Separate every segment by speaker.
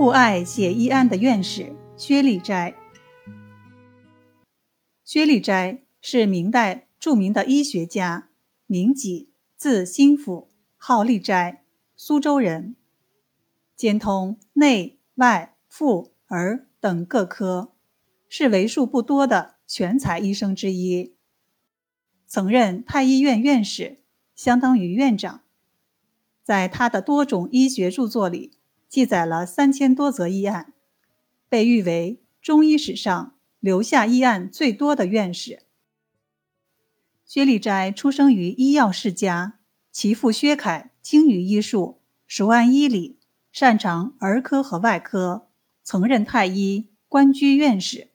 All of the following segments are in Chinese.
Speaker 1: 酷爱写医案的院士薛立斋。薛立斋是明代著名的医学家，名己，字心甫，号立斋，苏州人，兼通内外妇儿等各科，是为数不多的全才医生之一。曾任太医院院士，相当于院长。在他的多种医学著作里，记载了三千多则医案，被誉为中医史上留下医案最多的院士。薛立斋出生于医药世家，其父薛凯精于医术，熟谙医理，擅长儿科和外科，曾任太医，官居院士。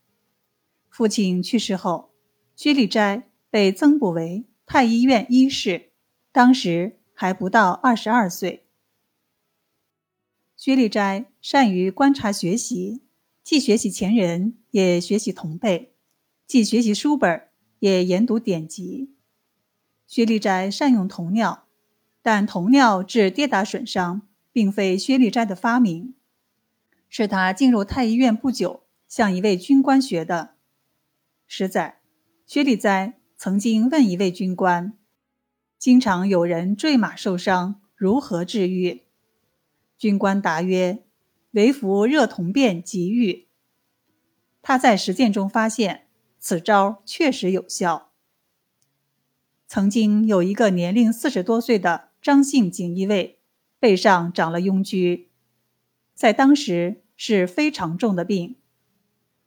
Speaker 1: 父亲去世后，薛立斋。被增补为太医院医士，当时还不到二十二岁。薛立斋善于观察学习，既学习前人，也学习同辈；既学习书本，也研读典籍。薛立斋善用铜尿，但铜尿致跌打损伤，并非薛立斋的发明，是他进入太医院不久向一位军官学的。实载，薛立斋。曾经问一位军官：“经常有人坠马受伤，如何治愈？”军官答曰：“为服热铜便即愈。”他在实践中发现，此招确实有效。曾经有一个年龄四十多岁的张姓锦衣卫，背上长了痈疽，在当时是非常重的病。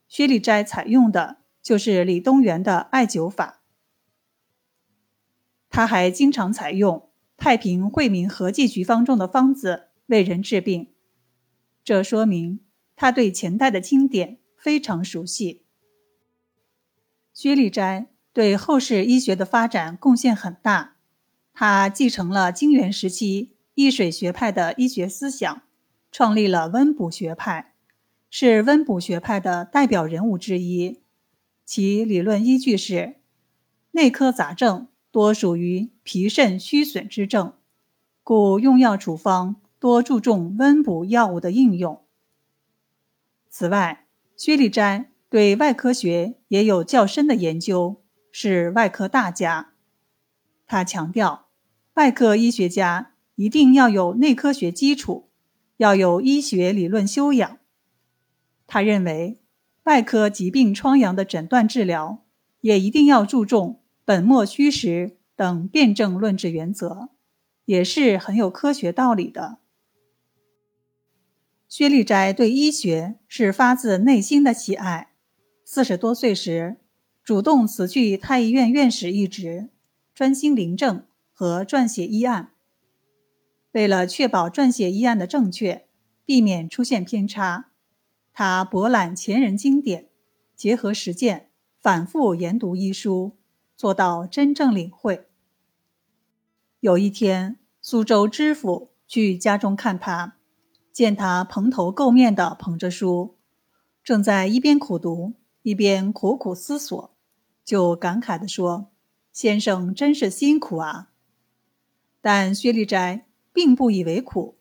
Speaker 1: 薛立斋采用的就是李东垣的艾灸法。他还经常采用太平惠民和剂局方中的方子为人治病，这说明他对前代的经典非常熟悉。薛立斋对后世医学的发展贡献很大，他继承了金元时期易水学派的医学思想，创立了温补学派，是温补学派的代表人物之一。其理论依据是内科杂症。多属于脾肾虚损之症，故用药处方多注重温补药物的应用。此外，薛立斋对外科学也有较深的研究，是外科大家。他强调，外科医学家一定要有内科学基础，要有医学理论修养。他认为，外科疾病疮疡的诊断治疗也一定要注重。本末虚实等辩证论治原则，也是很有科学道理的。薛立斋对医学是发自内心的喜爱。四十多岁时，主动辞去太医院院士一职，专心临政和撰写医案。为了确保撰写医案的正确，避免出现偏差，他博览前人经典，结合实践，反复研读医书。做到真正领会。有一天，苏州知府去家中看他，见他蓬头垢面的捧着书，正在一边苦读一边苦苦思索，就感慨地说：“先生真是辛苦啊。”但薛立斋并不以为苦，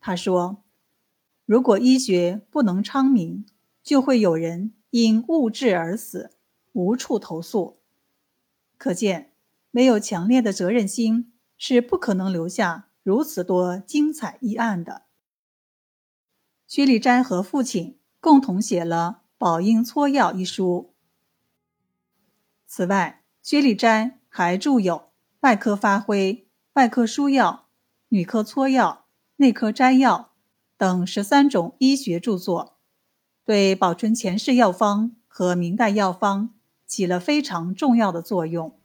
Speaker 1: 他说：“如果医学不能昌明，就会有人因误治而死，无处投诉。”可见，没有强烈的责任心，是不可能留下如此多精彩医案的。薛立斋和父亲共同写了《宝应撮要》一书。此外，薛立斋还著有《外科发挥》《外科书要》《女科撮要》《内科摘要》等十三种医学著作，对保存前世药方和明代药方。起了非常重要的作用。